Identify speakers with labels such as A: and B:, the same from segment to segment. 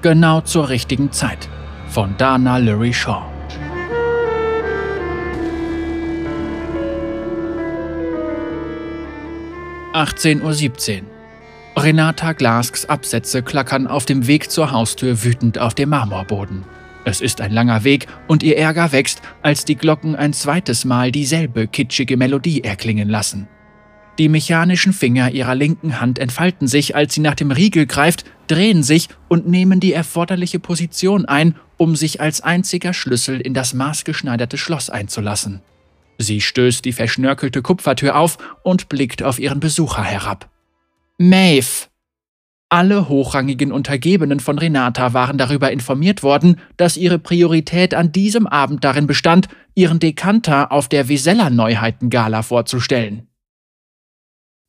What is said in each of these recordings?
A: Genau zur richtigen Zeit. Von Dana Lurie Shaw. (18.17 Uhr). Renata Glasks Absätze klackern auf dem Weg zur Haustür wütend auf dem Marmorboden. Es ist ein langer Weg und ihr Ärger wächst, als die Glocken ein zweites Mal dieselbe kitschige Melodie erklingen lassen. Die mechanischen Finger ihrer linken Hand entfalten sich, als sie nach dem Riegel greift, drehen sich und nehmen die erforderliche Position ein, um sich als einziger Schlüssel in das maßgeschneiderte Schloss einzulassen. Sie stößt die verschnörkelte Kupfertür auf und blickt auf ihren Besucher herab. Maeve! Alle hochrangigen Untergebenen von Renata waren darüber informiert worden, dass ihre Priorität an diesem Abend darin bestand, ihren Dekanter auf der Vesella Neuheiten-Gala vorzustellen.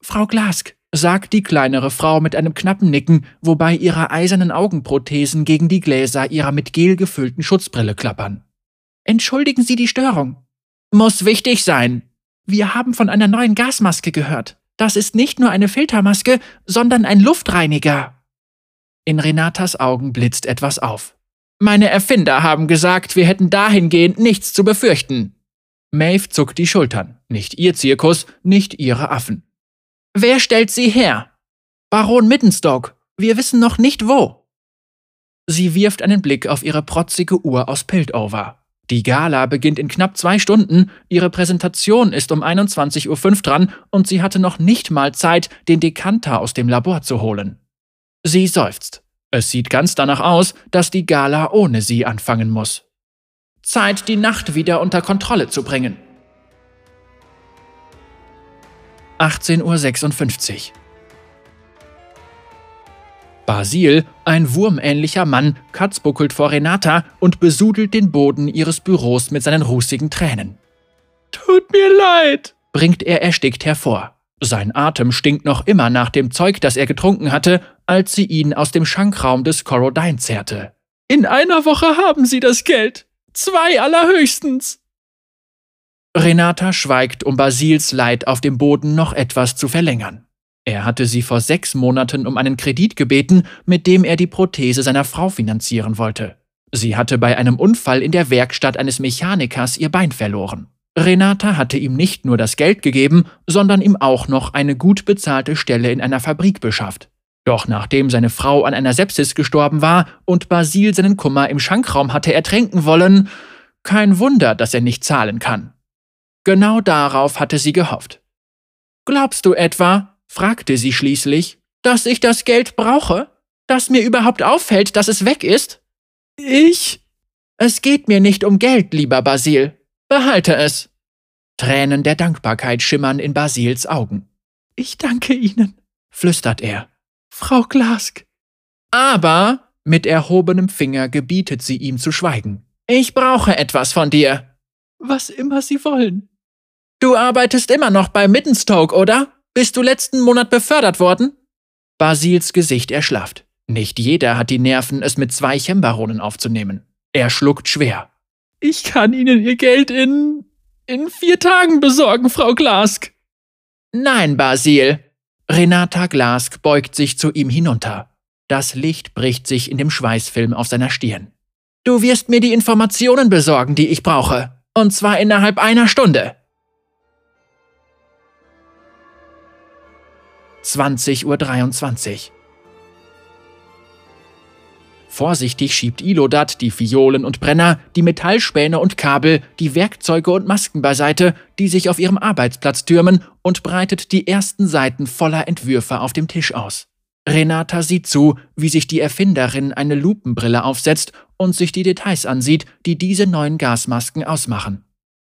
A: Frau Glask, sagt die kleinere Frau mit einem knappen Nicken, wobei ihre eisernen Augenprothesen gegen die Gläser ihrer mit Gel gefüllten Schutzbrille klappern. Entschuldigen Sie die Störung. Muss wichtig sein. Wir haben von einer neuen Gasmaske gehört. Das ist nicht nur eine Filtermaske, sondern ein Luftreiniger. In Renatas Augen blitzt etwas auf. Meine Erfinder haben gesagt, wir hätten dahingehend nichts zu befürchten. Maeve zuckt die Schultern. Nicht ihr Zirkus, nicht ihre Affen. Wer stellt sie her? Baron Mittenstock. Wir wissen noch nicht wo. Sie wirft einen Blick auf ihre protzige Uhr aus Piltover. Die Gala beginnt in knapp zwei Stunden, ihre Präsentation ist um 21.05 Uhr dran und sie hatte noch nicht mal Zeit, den Dekanter aus dem Labor zu holen. Sie seufzt. Es sieht ganz danach aus, dass die Gala ohne sie anfangen muss. Zeit, die Nacht wieder unter Kontrolle zu bringen. 18.56 Uhr. Basil, ein wurmähnlicher Mann, katzbuckelt vor Renata und besudelt den Boden ihres Büros mit seinen rußigen Tränen. Tut mir leid, bringt er erstickt hervor. Sein Atem stinkt noch immer nach dem Zeug, das er getrunken hatte, als sie ihn aus dem Schankraum des Corodine zerrte. In einer Woche haben Sie das Geld. Zwei allerhöchstens. Renata schweigt, um Basils Leid auf dem Boden noch etwas zu verlängern. Er hatte sie vor sechs Monaten um einen Kredit gebeten, mit dem er die Prothese seiner Frau finanzieren wollte. Sie hatte bei einem Unfall in der Werkstatt eines Mechanikers ihr Bein verloren. Renata hatte ihm nicht nur das Geld gegeben, sondern ihm auch noch eine gut bezahlte Stelle in einer Fabrik beschafft. Doch nachdem seine Frau an einer Sepsis gestorben war und Basil seinen Kummer im Schankraum hatte ertränken wollen, kein Wunder, dass er nicht zahlen kann. Genau darauf hatte sie gehofft. Glaubst du etwa, fragte sie schließlich, dass ich das Geld brauche? Dass mir überhaupt auffällt, dass es weg ist? Ich? Es geht mir nicht um Geld, lieber Basil. Behalte es. Tränen der Dankbarkeit schimmern in Basils Augen. Ich danke Ihnen, flüstert er. Frau Glask. Aber, mit erhobenem Finger gebietet sie ihm zu schweigen. Ich brauche etwas von dir. Was immer Sie wollen. Du arbeitest immer noch bei Mittenstoke, oder? Bist du letzten Monat befördert worden? Basils Gesicht erschlafft. Nicht jeder hat die Nerven, es mit zwei Chembaronen aufzunehmen. Er schluckt schwer. Ich kann Ihnen Ihr Geld in. in vier Tagen besorgen, Frau Glask. Nein, Basil. Renata Glask beugt sich zu ihm hinunter. Das Licht bricht sich in dem Schweißfilm auf seiner Stirn. Du wirst mir die Informationen besorgen, die ich brauche. Und zwar innerhalb einer Stunde. 20.23 Uhr. Vorsichtig schiebt Ilodat die Fiolen und Brenner, die Metallspäne und Kabel, die Werkzeuge und Masken beiseite, die sich auf ihrem Arbeitsplatz türmen, und breitet die ersten Seiten voller Entwürfe auf dem Tisch aus. Renata sieht zu, wie sich die Erfinderin eine Lupenbrille aufsetzt und sich die Details ansieht, die diese neuen Gasmasken ausmachen.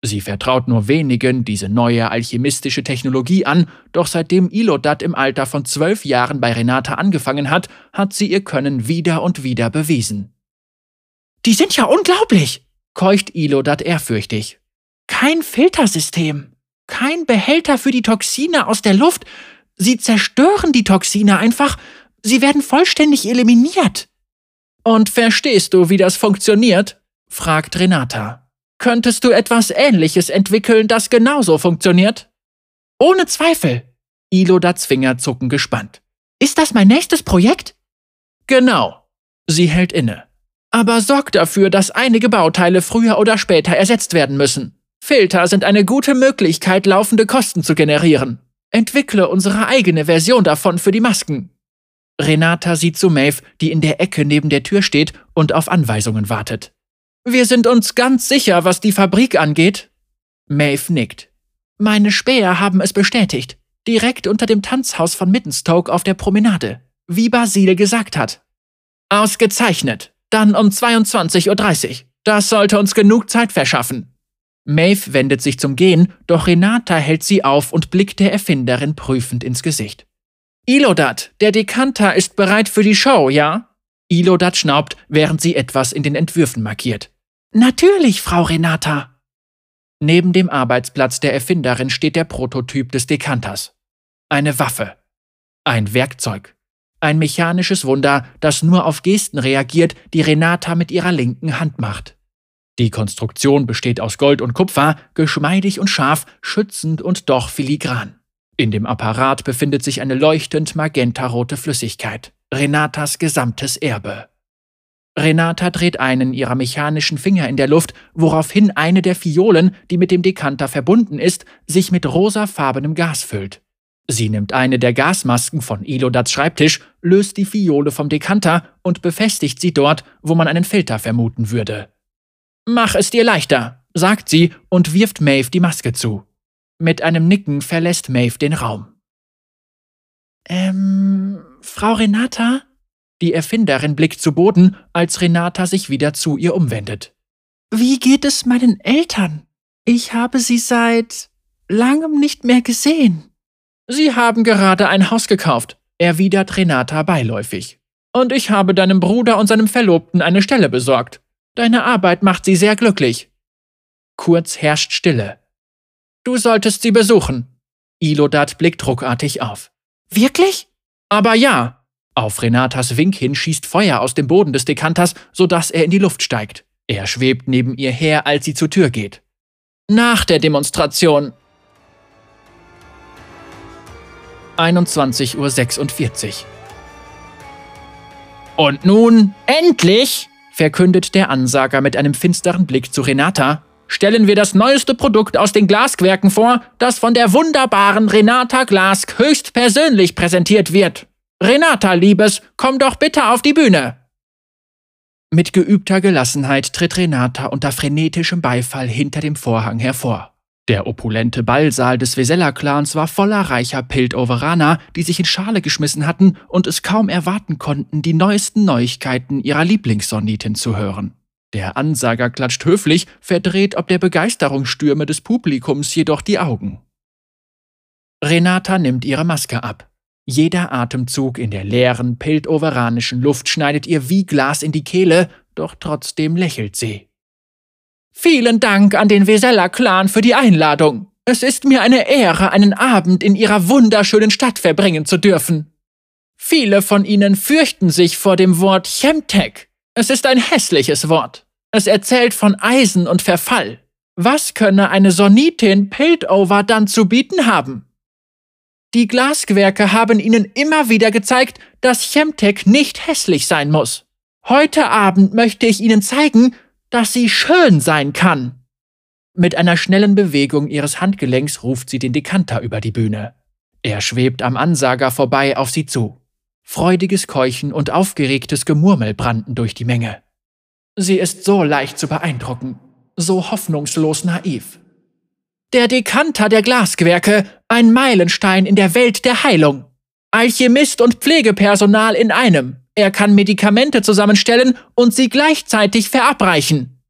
A: Sie vertraut nur wenigen diese neue alchemistische Technologie an, doch seitdem Ilodat im Alter von zwölf Jahren bei Renata angefangen hat, hat sie ihr Können wieder und wieder bewiesen. Die sind ja unglaublich, keucht Ilodat ehrfürchtig. Kein Filtersystem, kein Behälter für die Toxine aus der Luft. Sie zerstören die Toxine einfach, sie werden vollständig eliminiert. Und verstehst du, wie das funktioniert? fragt Renata. Könntest du etwas Ähnliches entwickeln, das genauso funktioniert? Ohne Zweifel. Ilodats Finger zucken gespannt. Ist das mein nächstes Projekt? Genau. Sie hält inne. Aber sorg dafür, dass einige Bauteile früher oder später ersetzt werden müssen. Filter sind eine gute Möglichkeit, laufende Kosten zu generieren. Entwickle unsere eigene Version davon für die Masken. Renata sieht zu Maeve, die in der Ecke neben der Tür steht und auf Anweisungen wartet. Wir sind uns ganz sicher, was die Fabrik angeht. Maeve nickt. Meine Späher haben es bestätigt. Direkt unter dem Tanzhaus von Mittenstoke auf der Promenade. Wie Basile gesagt hat. Ausgezeichnet. Dann um 22.30 Uhr. Das sollte uns genug Zeit verschaffen. Maeve wendet sich zum Gehen, doch Renata hält sie auf und blickt der Erfinderin prüfend ins Gesicht. Ilodat, der Dekanter ist bereit für die Show, ja? Ilodat schnaubt, während sie etwas in den Entwürfen markiert. Natürlich, Frau Renata. Neben dem Arbeitsplatz der Erfinderin steht der Prototyp des Dekanters. Eine Waffe. Ein Werkzeug. Ein mechanisches Wunder, das nur auf Gesten reagiert, die Renata mit ihrer linken Hand macht. Die Konstruktion besteht aus Gold und Kupfer, geschmeidig und scharf, schützend und doch filigran. In dem Apparat befindet sich eine leuchtend magentarote Flüssigkeit, Renatas gesamtes Erbe. Renata dreht einen ihrer mechanischen Finger in der Luft, woraufhin eine der Fiolen, die mit dem Dekanter verbunden ist, sich mit rosafarbenem Gas füllt. Sie nimmt eine der Gasmasken von Ilodats Schreibtisch, löst die Fiole vom Dekanter und befestigt sie dort, wo man einen Filter vermuten würde. Mach es dir leichter, sagt sie und wirft Maeve die Maske zu. Mit einem Nicken verlässt Maeve den Raum. Ähm, Frau Renata? Die Erfinderin blickt zu Boden, als Renata sich wieder zu ihr umwendet. Wie geht es meinen Eltern? Ich habe sie seit langem nicht mehr gesehen. Sie haben gerade ein Haus gekauft, erwidert Renata beiläufig. Und ich habe deinem Bruder und seinem Verlobten eine Stelle besorgt. Deine Arbeit macht sie sehr glücklich. Kurz herrscht Stille. Du solltest sie besuchen. Ilodat blickt ruckartig auf. Wirklich? Aber ja. Auf Renatas Wink hin schießt Feuer aus dem Boden des Dekanters, sodass er in die Luft steigt. Er schwebt neben ihr her, als sie zur Tür geht. Nach der Demonstration. 21.46 Uhr. Und nun, endlich! verkündet der Ansager mit einem finsteren Blick zu Renata, stellen wir das neueste Produkt aus den Glaswerken vor, das von der wunderbaren Renata Glask höchstpersönlich präsentiert wird. Renata, Liebes, komm doch bitte auf die Bühne. Mit geübter Gelassenheit tritt Renata unter frenetischem Beifall hinter dem Vorhang hervor. Der opulente Ballsaal des Vesella-Clans war voller reicher Piltoveraner, die sich in Schale geschmissen hatten und es kaum erwarten konnten, die neuesten Neuigkeiten ihrer Lieblingssonitin zu hören. Der Ansager klatscht höflich, verdreht ob der Begeisterungsstürme des Publikums jedoch die Augen. Renata nimmt ihre Maske ab. Jeder Atemzug in der leeren, piltoveranischen Luft schneidet ihr wie Glas in die Kehle, doch trotzdem lächelt sie. Vielen Dank an den Vesella-Clan für die Einladung. Es ist mir eine Ehre, einen Abend in Ihrer wunderschönen Stadt verbringen zu dürfen. Viele von Ihnen fürchten sich vor dem Wort Chemtech. Es ist ein hässliches Wort. Es erzählt von Eisen und Verfall. Was könne eine Sonitin Piltover dann zu bieten haben? Die Glasgewerke haben Ihnen immer wieder gezeigt, dass Chemtech nicht hässlich sein muss. Heute Abend möchte ich Ihnen zeigen, dass sie schön sein kann. Mit einer schnellen Bewegung ihres Handgelenks ruft sie den Dekanter über die Bühne. Er schwebt am Ansager vorbei auf sie zu. Freudiges Keuchen und aufgeregtes Gemurmel brannten durch die Menge. Sie ist so leicht zu beeindrucken, so hoffnungslos naiv. Der Dekanter der Glasgewerke, ein Meilenstein in der Welt der Heilung. Alchemist und Pflegepersonal in einem. Er kann Medikamente zusammenstellen und sie gleichzeitig verabreichen.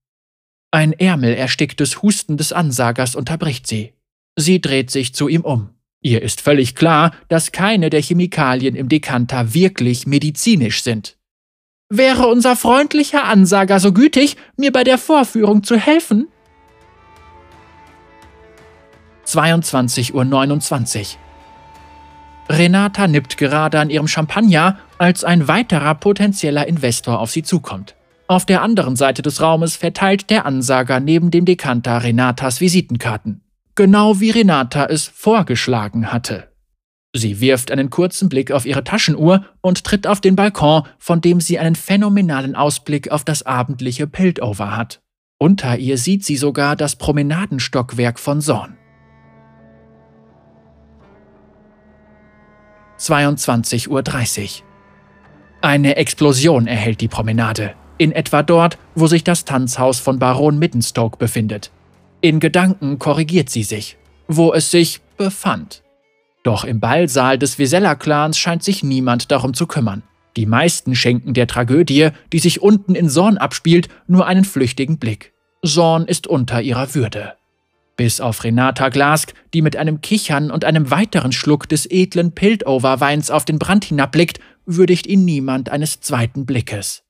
A: Ein ärmelersticktes Husten des Ansagers unterbricht sie. Sie dreht sich zu ihm um. Ihr ist völlig klar, dass keine der Chemikalien im Dekanter wirklich medizinisch sind. Wäre unser freundlicher Ansager so gütig, mir bei der Vorführung zu helfen? 22.29 Uhr. Renata nippt gerade an ihrem Champagner, als ein weiterer potenzieller Investor auf sie zukommt. Auf der anderen Seite des Raumes verteilt der Ansager neben dem Dekanter Renatas Visitenkarten. Genau wie Renata es vorgeschlagen hatte. Sie wirft einen kurzen Blick auf ihre Taschenuhr und tritt auf den Balkon, von dem sie einen phänomenalen Ausblick auf das abendliche Piltover hat. Unter ihr sieht sie sogar das Promenadenstockwerk von Zorn. 22.30 Uhr. Eine Explosion erhält die Promenade, in etwa dort, wo sich das Tanzhaus von Baron Mittenstoke befindet. In Gedanken korrigiert sie sich, wo es sich befand. Doch im Ballsaal des Visella-Clans scheint sich niemand darum zu kümmern. Die meisten schenken der Tragödie, die sich unten in Sorn abspielt, nur einen flüchtigen Blick. Sorn ist unter ihrer Würde. Bis auf Renata Glask, die mit einem Kichern und einem weiteren Schluck des edlen Piltover-Weins auf den Brand hinabblickt, würdigt ihn niemand eines zweiten Blickes.